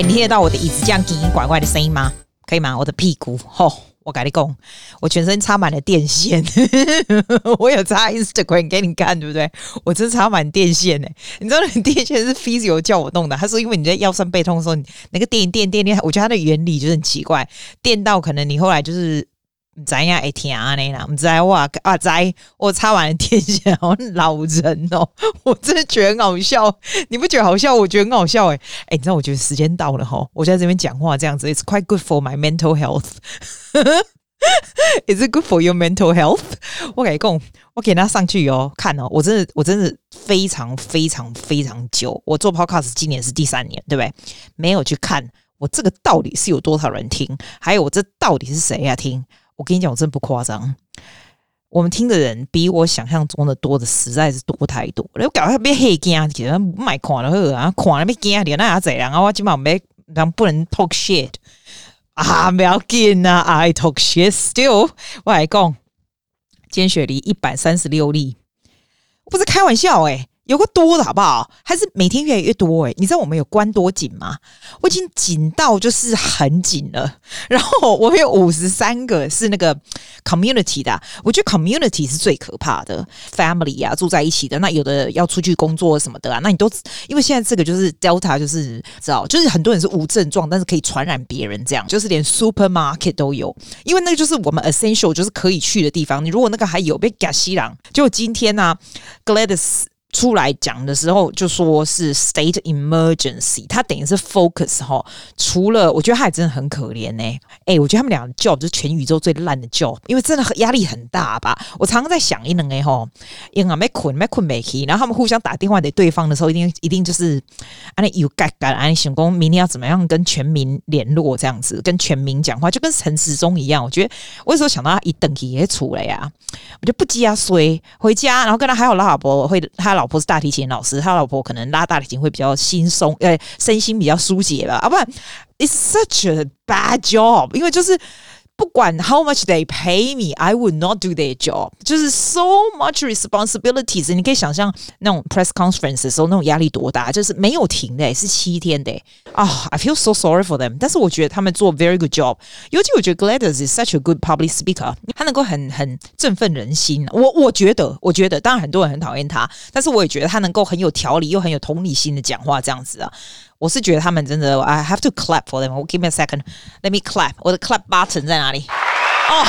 哎，你听得到我的椅子这样叽叽拐拐的声音吗？可以吗？我的屁股，吼，我跟你讲，我全身插满了电线，我有插 Instagram 给你看，对不对？我真插满电线呢。你知道那个电线是 physio 叫我弄的，他说因为你在腰酸背痛的时候，你那个电电电电，我觉得它的原理就是很奇怪，电到可能你后来就是。怎样会疼啊？你啦，唔知哇啊！在我插完了电线，好老人哦、我真的觉得很好笑。你不觉得好笑？我觉得很好笑哎、欸、哎、欸，你知道？我觉得时间到了哈，我在这边讲话这样子，It's quite good for my mental health。Is it good for your mental health？我给供，我给他上去哦，看哦，我真的，我真的非常非常非常久。我做 Podcast 今年是第三年，对不对？没有去看我这个到底是有多少人听，还有我这到底是谁呀、听？我跟你讲，我真不夸张，我们听的人比我想象中的多的实在是多太多。我搞得别黑惊，其实不买看了呵啊，看了别惊点那啥子啊？我今晚没，咱不能 talk shit 啊，不要紧啊，I talk shit still。我来讲，今天雪梨一百三十六例，不是开玩笑诶、欸有个多的好不好？还是每天越来越多哎、你知道我们有关多紧吗？我已经紧到就是很紧了。然后我们有五十三个是那个 community 的，我觉得 community 是最可怕的，family 啊，住在一起的。那有的要出去工作什么的啊，那你都因为现在这个就是 Delta，就是知道，就是很多人是无症状，但是可以传染别人，这样就是连 supermarket 都有，因为那个就是我们 essential 就是可以去的地方。你如果那个还有被加西郎，就今天呢、啊、Gladys。出来讲的时候就说是 state emergency，他等于是 focus 哈。除了我觉得他也真的很可怜呢、欸。哎、我觉得他们俩的 job 就是全宇宙最烂的 job，因为真的压力很大吧。我常常在想一两个吼，因为没困没困没起，然后他们互相打电话给对方的时候，一定一定就是啊，你有干干啊，你想讲明天要怎么样跟全民联络这样子，跟全民讲话，就跟陈时中一样。我觉得我有时候想到他一等起也出来呀，我就不急啊，随回家，然后跟他还有老婆会他。老婆是大提琴老师，他老婆可能拉大提琴会比较轻松，呃，身心比较疏解吧。啊，不然，It's such a bad job，因为就是。不管 how much they pay me, I would not do their job。就是 so much responsibilities。你可以想象那种 press conference 的时候那种压力多大，就是没有停的，是七天的。啊、oh,，I feel so sorry for them。但是我觉得他们做 very good job。尤其我觉得 Gladys is such a good public speaker，他能够很很振奋人心。我我觉得，我觉得，当然很多人很讨厌他，但是我也觉得他能够很有条理又很有同理心的讲话，这样子啊。 我是觉得他们真的，I have to clap for them。Give me a second, let me clap。我的 clap button 在哪里？哦，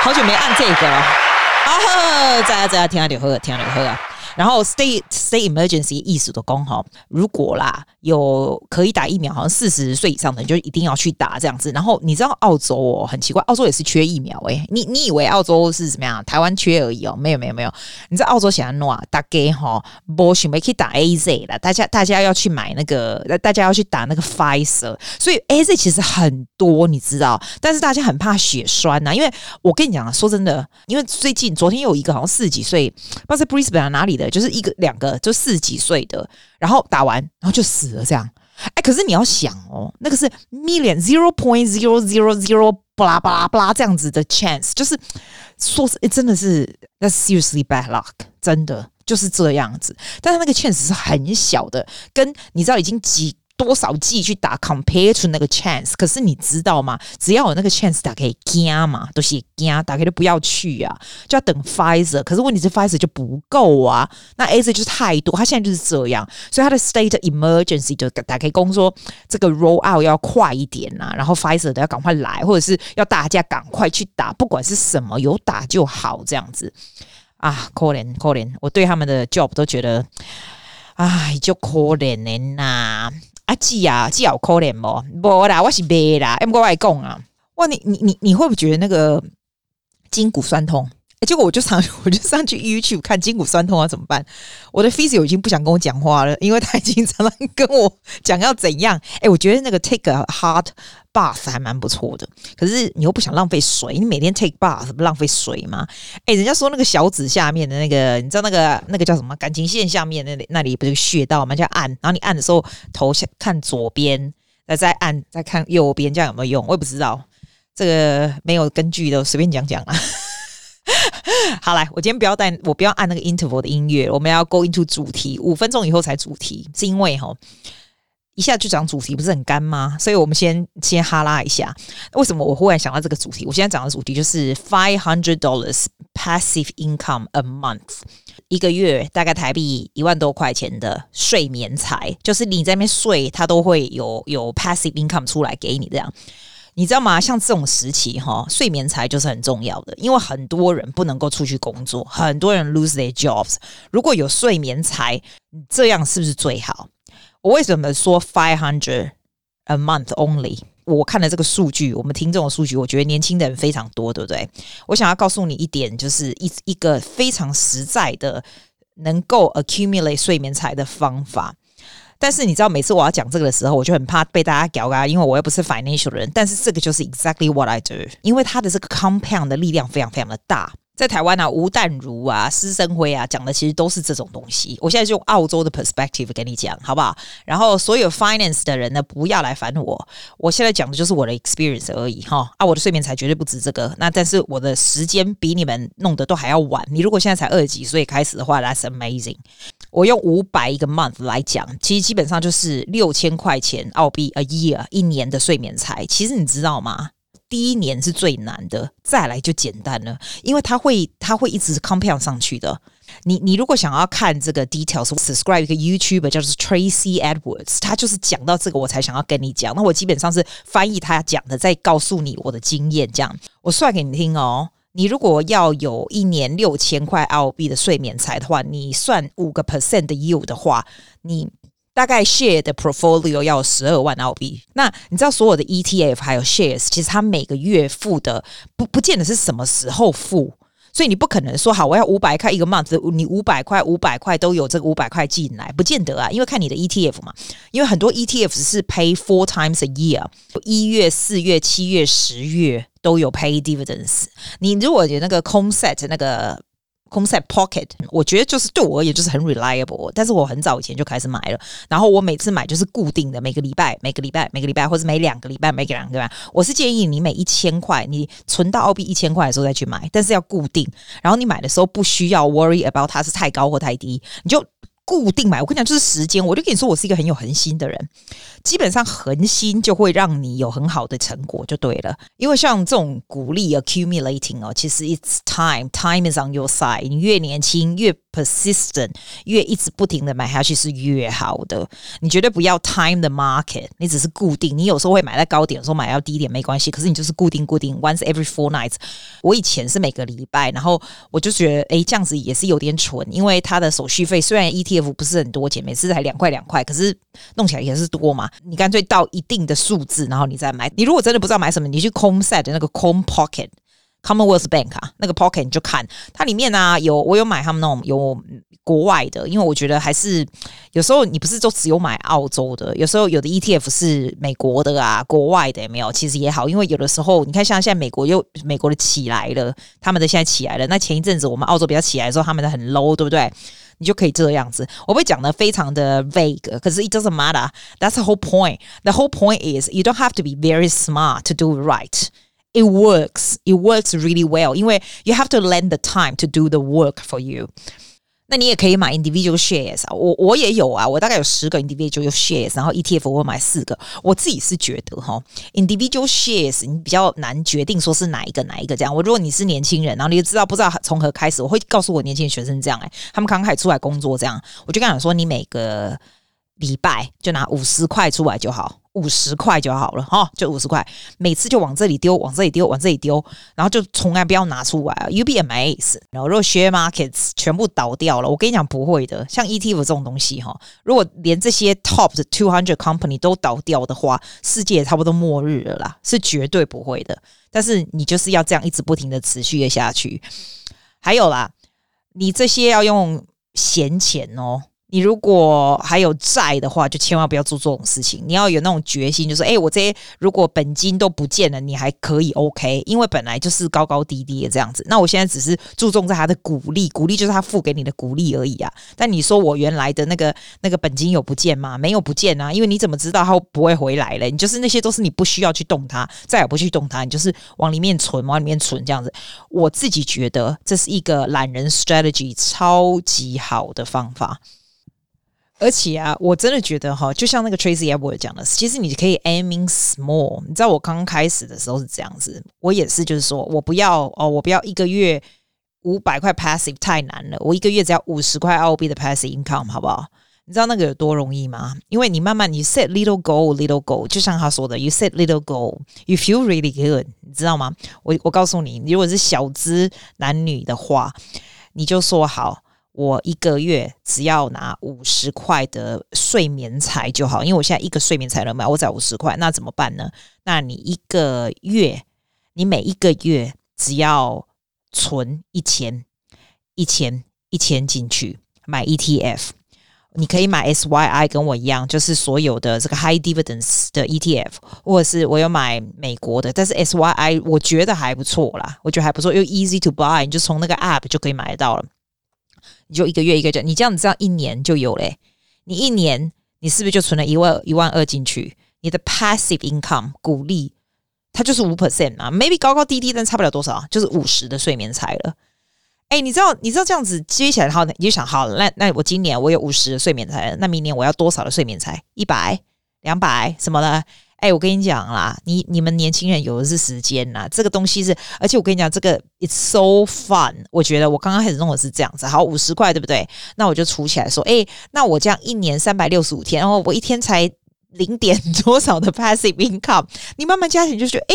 好久没按这个了。啊，在啊在啊，听下就好，听下就好啊。然后 state state emergency 意思都讲哈，如果啦有可以打疫苗，好像四十岁以上的人就一定要去打这样子。然后你知道澳洲哦，很奇怪，澳洲也是缺疫苗诶、你你以为澳洲是怎么样？台湾缺而已哦，没有没有没有。你在澳洲想要弄啊？大概哈，不想没可以打 AZ 了，大家大家要去买那个，大家要去打那个 Pfizer。所以 AZ 其实很多，你知道，但是大家很怕血栓呐、因为我跟你讲啊，说真的，因为最近昨天有一个好像四十几岁，不知道在 Brisbane 哪里的。就是一个两个就四十几岁的，然后打完然后就死了这样。哎，可是你要想哦，那个是 million zero point zero zero zero 巴拉巴拉巴拉这样子的 chance，就是说是真的是 that's seriously bad luck，真的就是这样子。但是那个 chance 是很小的，跟你知道已经几。多少剂去打，compare to 那个 chance，可是你知道吗？只要有那个 chance，打可以加嘛，都是加，打开就不要去啊，就要等 Pfizer。可是问题是 Pfizer 就不够啊，那 AZ 就是太多，他现在就是这样，所以他的 state emergency 就打开工说这个 roll out 要快一点呐、啊，然后 Pfizer 的要赶快来，或者是要大家赶快去打，不管是什么有打就好，这样子啊，可怜可怜，我对他们的 job 都觉得，唉，就可怜的呐。啊，记啊，记好可怜不？不啦，我是白啦，毋过我爱讲啊。哇，你你你你会不会觉得那个筋骨酸痛？结果我就上 我就上去 YouTube 看筋骨酸痛啊，怎么办？我的 physio 已经不想跟我讲话了，因为他已经常常跟我讲要怎样。哎，我觉得那个 take a hot bath 还蛮不错的，可是你又不想浪费水，你每天 take bath 不浪费水吗？哎，人家说那个小指下面的那个，你知道那个那个叫什么？感情线下面那里那里不是穴道吗？叫按，然后你按的时候头先看左边，再再按再看右边，这样有没有用？我也不知道，这个没有根据的，随便讲讲啊。好，来，我今天不要带，我不要按那个 interval 的音乐，我们要 go into 主题，五分钟以后才主题，是因为哈。一下就讲主题不是很干吗？所以我们先先哈拉一下，为什么我忽然想到这个主题？我现在讲的主题就是 five hundred dollars passive income a month，一个月大概台币一万多块钱的睡眠财，就是你在那边睡，它都会有有 passive income 出来给你这样。你知道吗？像这种时期哈，睡眠财就是很重要的，因为很多人不能够出去工作，很多人 lose their jobs。如果有睡眠财，这样是不是最好？我为什么说 five hundred a month only？我看了这个数据，我们听这种数据，我觉得年轻的人非常多，对不对？我想要告诉你一点，就是一一个非常实在的能够 accumulate 睡眠财的方法。但是你知道，每次我要讲这个的时候，我就很怕被大家屌啊，因为我又不是 financial 的人。但是这个就是 exactly what I do，因为它的这个 compound 的力量非常非常的大。在台湾啊，吴淡如啊、施生辉啊讲的其实都是这种东西。我现在就用澳洲的 perspective 跟你讲，好不好？然后所有 finance 的人呢，不要来烦我。我现在讲的就是我的 experience 而已哈。啊，我的睡眠才绝对不止这个。那但是我的时间比你们弄得都还要晚。你如果现在才二十几岁开始的话，that's amazing。我用五百一个 month 来讲，其实基本上就是六千块钱澳币 a year 一年的睡眠财。其实你知道吗？第一年是最难的，再来就简单了，因为它会它会一直 compound 上去的。你你如果想要看这个 details，subscribe 一个 YouTuber 叫做 Tracy Edwards，他就是讲到这个，我才想要跟你讲。那我基本上是翻译他讲的，再告诉你我的经验。这样我算给你听哦。你如果要有一年六千块澳币的睡眠财的话，你算五个 percent 的 yield 的话，你。大概 share 的 portfolio 要十二万澳币。那你知道所有的 ETF 还有 shares，其实它每个月付的不不见得是什么时候付，所以你不可能说好我要五百块一个 month，你五百块五百块都有这个五百块进来，不见得啊，因为看你的 ETF 嘛，因为很多 ETF 是 pay four times a year，一月、四月、七月、十月都有 pay dividends。你如果有那个 c o n s e t 那个。Concept Pocket，我觉得就是对我而言就是很 reliable，但是我很早以前就开始买了，然后我每次买就是固定的，每个礼拜、每个礼拜、每个礼拜，或者每两个礼拜、每个两个礼拜。我是建议你每一千块，你存到澳币一千块的时候再去买，但是要固定。然后你买的时候不需要 worry about 它是太高或太低，你就固定买。我跟你讲，就是时间，我就跟你说，我是一个很有恒心的人。基本上恒心就会让你有很好的成果就对了，因为像这种鼓励 accumulating 哦，其实 it's time，time is on your side。你越年轻越 persistent，越一直不停的买下去是越好的。你绝对不要 time the market，你只是固定。你有时候会买在高点，有时候买到低点没关系，可是你就是固定固定，once every four nights。我以前是每个礼拜，然后我就觉得哎这样子也是有点蠢，因为它的手续费虽然 ETF 不是很多钱，每次才两块两块，可是弄起来也是多嘛。你干脆到一定的数字，然后你再买。你如果真的不知道买什么，你去 comset 的那个 Com Pocket Commonwealth Bank 啊，那个 Pocket 你就看它里面啊有我有买他们那种有国外的，因为我觉得还是有时候你不是就只有买澳洲的，有时候有的 ETF 是美国的啊，国外的也没有，其实也好，因为有的时候你看像现在美国又美国的起来了，他们的现在起来了，那前一阵子我们澳洲比较起来的时候，他们的很 low，对不对？你就可以这样子，我会讲的非常的 vague，可是 it doesn't matter. That's the whole point. The whole point is you don't have to be very smart to do right. It works. It works really well. 因为 you have to lend the time to do the work for you. 那你也可以买 individual shares 啊，我我也有啊，我大概有十个 individual shares，然后 ETF 我买四个。我自己是觉得哈，individual shares 你比较难决定说是哪一个哪一个这样。我如果你是年轻人，然后你就知道不知道从何开始，我会告诉我年轻的学生这样，哎，他们刚开始出来工作这样，我就跟他讲说，你每个礼拜就拿五十块出来就好。五十块就好了哈，就五十块，每次就往这里丢，往这里丢，往这里丢，然后就从来不要拿出来 U B M S，然后如果 share markets 全部倒掉了，我跟你讲不会的，像 ETF 这种东西哈，如果连这些 top 的 two hundred company 都倒掉的话，世界也差不多末日了啦，是绝对不会的。但是你就是要这样一直不停的持续的下去。还有啦，你这些要用闲钱哦。你如果还有债的话，就千万不要做这种事情。你要有那种决心，就是诶，我这些如果本金都不见了，你还可以 OK，因为本来就是高高低低的这样子。那我现在只是注重在他的鼓励，鼓励就是他付给你的鼓励而已啊。但你说我原来的那个那个本金有不见吗？没有不见啊，因为你怎么知道他不会回来了？你就是那些都是你不需要去动它，再也不去动它，你就是往里面存，往里面存这样子。我自己觉得这是一个懒人 strategy，超级好的方法。而且啊，我真的觉得哈，就像那个 Tracy Edward 讲的，其实你可以 aiming small。你知道我刚开始的时候是这样子，我也是，就是说我不要哦，我不要一个月五百块 passive 太难了，我一个月只要五十块澳币的 passive income，好不好？你知道那个有多容易吗？因为你慢慢你 set little goal little goal，就像他说的，you set little goal，you feel really good，你知道吗？我我告诉你，如果是小资男女的话，你就说好。我一个月只要拿五十块的睡眠财就好，因为我现在一个睡眠财能买，我只要五十块，那怎么办呢？那你一个月，你每一个月只要存一千、一千、一千进去买 ETF，你可以买 SYI，跟我一样，就是所有的这个 High Dividends 的 ETF，或者是我有买美国的，但是 SYI 我觉得还不错啦，我觉得还不错，又 easy to buy，你就从那个 App 就可以买得到了。你就一个月一个月，你这样子这样一年就有嘞。你一年你是不是就存了一万一万二进去？你的 passive income 鼓励，它就是五 percent 嘛，maybe 高高低低，但差不了多少，就是五十的睡眠财了。哎，你知道你知道这样子接起来的话，你就想好，那那我今年我有五十的睡眠财，那明年我要多少的睡眠财？一百、两百什么的？哎，我跟你讲啦，你你们年轻人有的是时间呐，这个东西是，而且我跟你讲，这个 it's so fun。我觉得我刚刚开始弄的是这样子，好，五十块对不对？那我就储起来说，哎，那我这样一年三百六十五天，然后我一天才零点 多少的 passive income，你慢慢加起来就觉得，哎，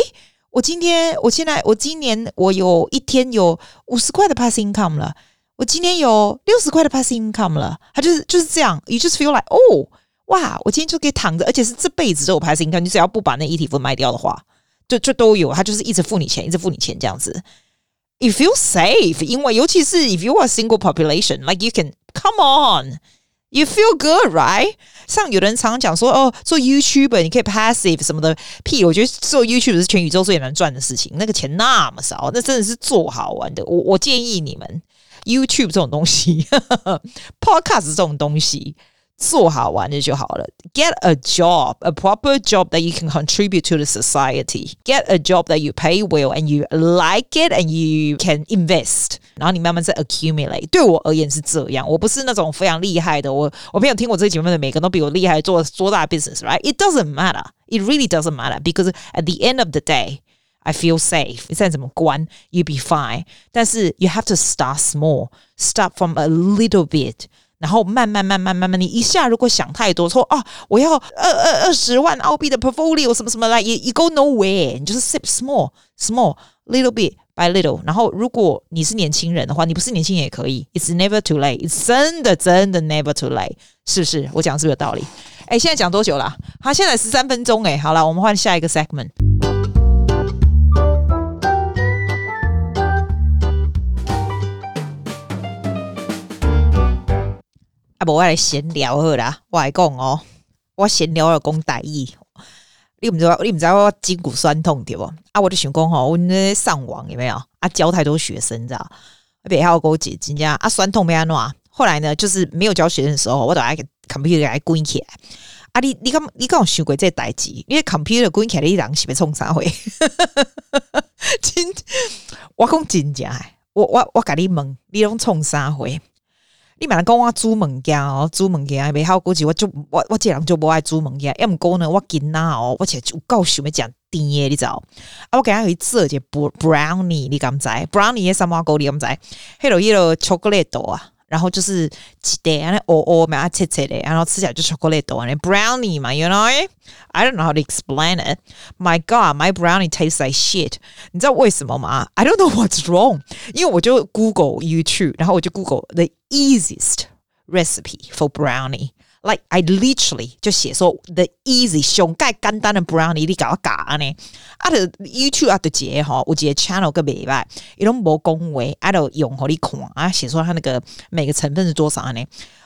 我今天我现在我今年我有一天有五十块的 passive income 了，我今天有六十块的 passive income 了，它就是就是这样，you just feel like oh。哇！我今天就可以躺着，而且是这辈子都有 passive income。你只要不把那 ETF 卖掉的话，就就都有。他就是一直付你钱，一直付你钱这样子。If You feel safe，因为尤其是 if you are single population，like you can come on，you feel good，right？像有人常常讲说，哦，做 YouTube 你可以 passive 什么的屁。我觉得做 YouTube 是全宇宙最难赚的事情，那个钱那么少，那真的是做好玩的。我我建议你们 YouTube 这种东西，Podcast 这种东西。做好玩的就好了。Get a job, a proper job that you can contribute to the society. Get a job that you pay well and you like it and you can invest. 然后你慢慢再 accumulate。对我而言是这样，我不是那种非常厉害的。我我没有听我这个节目的每个人都比我厉害做做大 business, right? It doesn't matter. It really doesn't matter because at the end of the day, I feel safe. 你再怎么关，you be fine. 但是 you have to start small. Start from a little bit. 然后慢慢慢慢慢慢，你一下如果想太多，说啊，我要二二二十万澳币的 portfolio 什么什么来，也也 go nowhere。你就是 sip small small little bit by little。然后如果你是年轻人的话，你不是年轻人也可以。It's never too late。It's 真的真的 never too late。是不是？我讲是不是有道理？哎，现在讲多久了？好，现在十三分钟。哎，好了，我们换下一个 segment。无我来闲聊好啦，我来讲哦，我闲聊了讲台语，你唔知道，你唔知我筋骨酸痛对不？啊，我就想讲吼，我那上网有没有啊？教太多学生，知道？别还要给我解真正啊，酸痛没安怎？后来呢，就是没有教学生的时候，我都爱 computer 来关起来。啊，你你刚你刚有想过这代志？因为 computer 关起来，你人是要创啥货？真，我讲真正，我我我甲你问，你拢创啥货？你买来讲我煮物件哦，煮物件袂好，估计我就我我这人就无爱煮物件。要毋过呢，我囡仔哦，我且就够想要食甜诶，你知道？啊，我今日去做一个 brownie，你敢知？brownie 的什么糕你敢知？迄落迄落巧克力豆啊。然后就是鸡蛋，然后哦哦，买啊切切的，然后吃起来就巧克力豆，那 brownie 嘛，you know？I don't know how to explain it. My God, my brownie tastes like shit. 你知道为什么吗？I don't know what's wrong. 因为我就 Google YouTube，然后我就 Google the easiest recipe for brownie. Like I literally 就写说 the easy 上盖简单的 brownie 你搞我搞呢？啊的 YouTube 啊的节哈，我节 channel 个礼拜，伊拢无讲话，啊的用互你看啊，写出他那个每个成分是多少呢？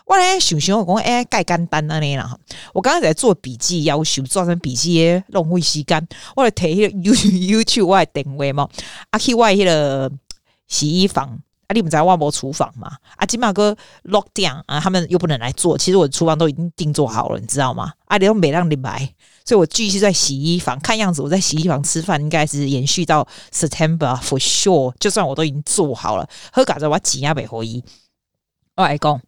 我咧想想我讲哎，盖简单啊呢啦。我刚刚在做笔记，要求做成笔记浪费时间，我来提迄个 YouTube YouTube 我的定位嘛，啊去我迄个洗衣房。啊，你们在万博厨房嘛？啊，金马哥 lock down 啊，他们又不能来做。其实我的厨房都已经定做好了，你知道吗？啊，你都没让你买，所以我继续在洗衣房。看样子我在洗衣房吃饭，应该是延续到 September for sure。就算我都已经做好了，喝咖子我挤压北回忆。我来讲，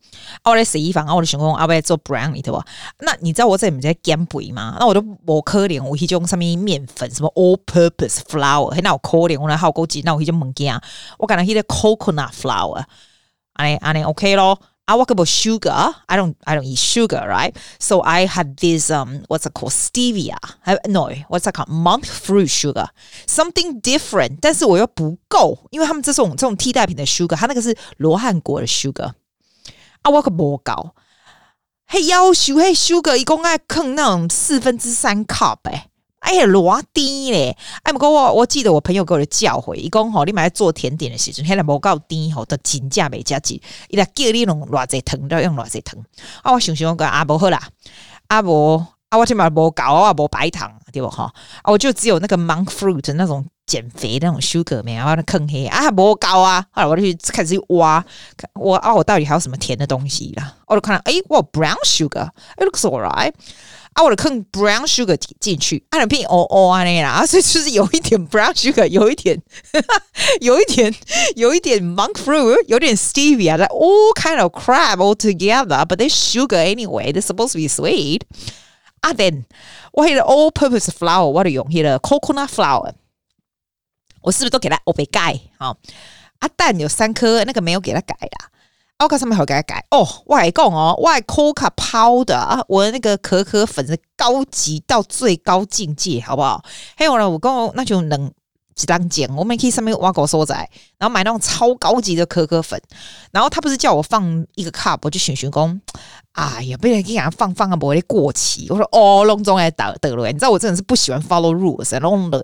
我来洗衣房，我就想讲，我要做 brownie 对吧？那你知道我在唔在减肥吗？那我都无可能，我迄种什么面粉，什么 all-purpose flour，那有可能，我来好高级，那我迄种物件，我感觉迄个 coconut flour，安尼安尼 OK 咯。I work about sugar. I don't I don't eat sugar, right? So I had this um what's it called stevia? No, what's it called monk fruit sugar? Something different. 但是我又不够，因为他们这种这种替代品的 sugar，它那个是罗汉果的 sugar。啊，我可无搞，嘿，要求嘿 sugar 一共爱坑那种四分之三 cup 诶。哎呀，偌低咧！哎，不过我我记得我朋友给我的教诲，伊讲吼，你买做甜点的时阵，迄个无够甜吼，的真价袂加钱，伊来叫你弄偌济糖，都用偌济糖。啊，我想想讲啊，无好啦，啊无啊，我即嘛无搞，我无白糖，对不哈？啊，我就只有那个 monk fruit 那种减肥的那种 sugar 没啊，那坑黑啊，不高啊。后来我就开始去挖，我啊，我到底还有什么甜的东西啦？我就看到，哎，我 brown sugar，it looks alright。啊，我的坑 brown sugar 进去，啊，那片哦哦啊那啦，所以就是有一点 brown sugar，有一点，有一点，有一点 monk fruit，有点 stevia，that all kind of crap all together，but they sugar anyway，they're supposed to be sweet。啊，then 我迄个 all purpose flour，我得用迄个 coconut flour，我是不是都给它我被盖好？啊，蛋有三颗，那个没有给它改啦。我看上面好给它改哦，我还讲哦，外 Coca Powder，我的那个可可粉是高级到最高境界，好不好？还有呢，我讲那就能几当讲，我们可以上面挖狗收仔，然后买那种超高级的可可粉，然后他不是叫我放一个 cup，我就选选讲，哎呀，不然给人放放啊，不会过期。我说哦，隆重来打得了，你知道我真的是不喜欢 follow rules，弄的。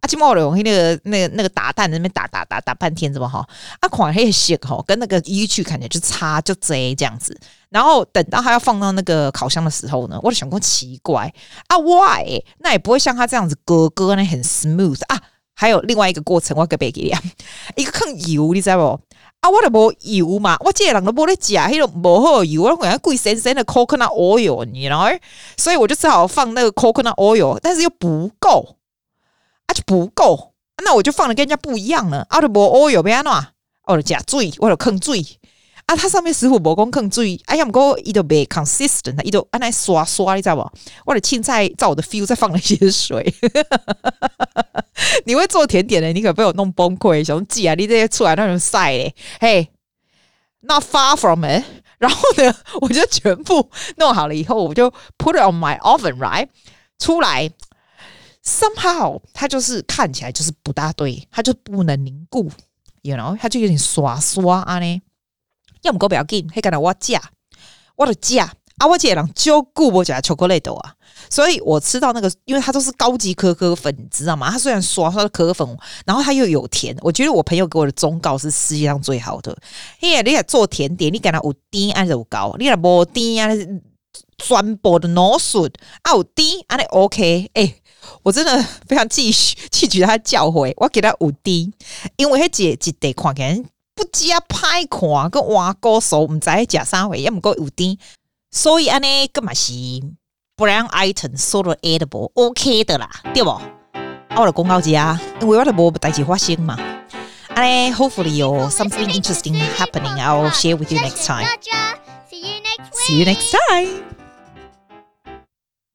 啊，今毛龙那个、那个、那个打蛋那边打打打打半天，怎么哈？啊，款黑色哈，跟那个一去看起来就差就贼这样子。然后等到他要放到那个烤箱的时候呢，我就想过奇怪啊，why？那也不会像他这样子咯咯那很 smooth 啊。还有另外一个过程，我给别给你，一个坑油，你知道不？啊，我都无油嘛，我这个人都无咧食，迄种无好油，我感觉贵神神的 coconut oil，你知道？所以我就只好放那个 coconut oil，但是又不够。啊，就不够，那我就放的跟人家不一样了。啊，就无 oil 变安怎？我就加水，我就坑水。啊，它上面师傅无讲坑水，哎呀，不过伊都袂 consistent，伊都安尼刷刷，你知道不？我的青菜照我的 feel 再放了一些水。你会做甜点的，你可被我弄崩溃，兄弟啊！你这些出来那种晒嘞，嘿，not far from it。然后呢，我就全部弄好了以后，我就 put it on my oven，right？出来。Somehow，它就是看起来就是不大对，它就不能凝固，you know，它就有点刷刷啊呢。要么哥不要紧，还干到我架，我的架啊，我这人就顾不加巧克力豆啊，所以我吃到那个，因为它都是高级可可粉，你知道吗？它虽然刷刷的可可粉，然后它又有甜，我觉得我朋友给我的忠告是世界上最好的。嘿，你也做甜点，你干到有甜还是有高？你若无甜啊，全部的脑笋啊有甜，安尼 OK，哎。我真的非常记记取他教诲，我给他五滴，因为他姐一袋看起来不加歹看，跟碗糕熟，唔知加啥回，也唔够五滴，所以安尼干嘛是 brown item sort of edible，OK 的啦，对不？我的公告节啊，因为我的无代志发生嘛，安尼 hopefully 有 something interesting happening，I'll share with you next time. See you next time.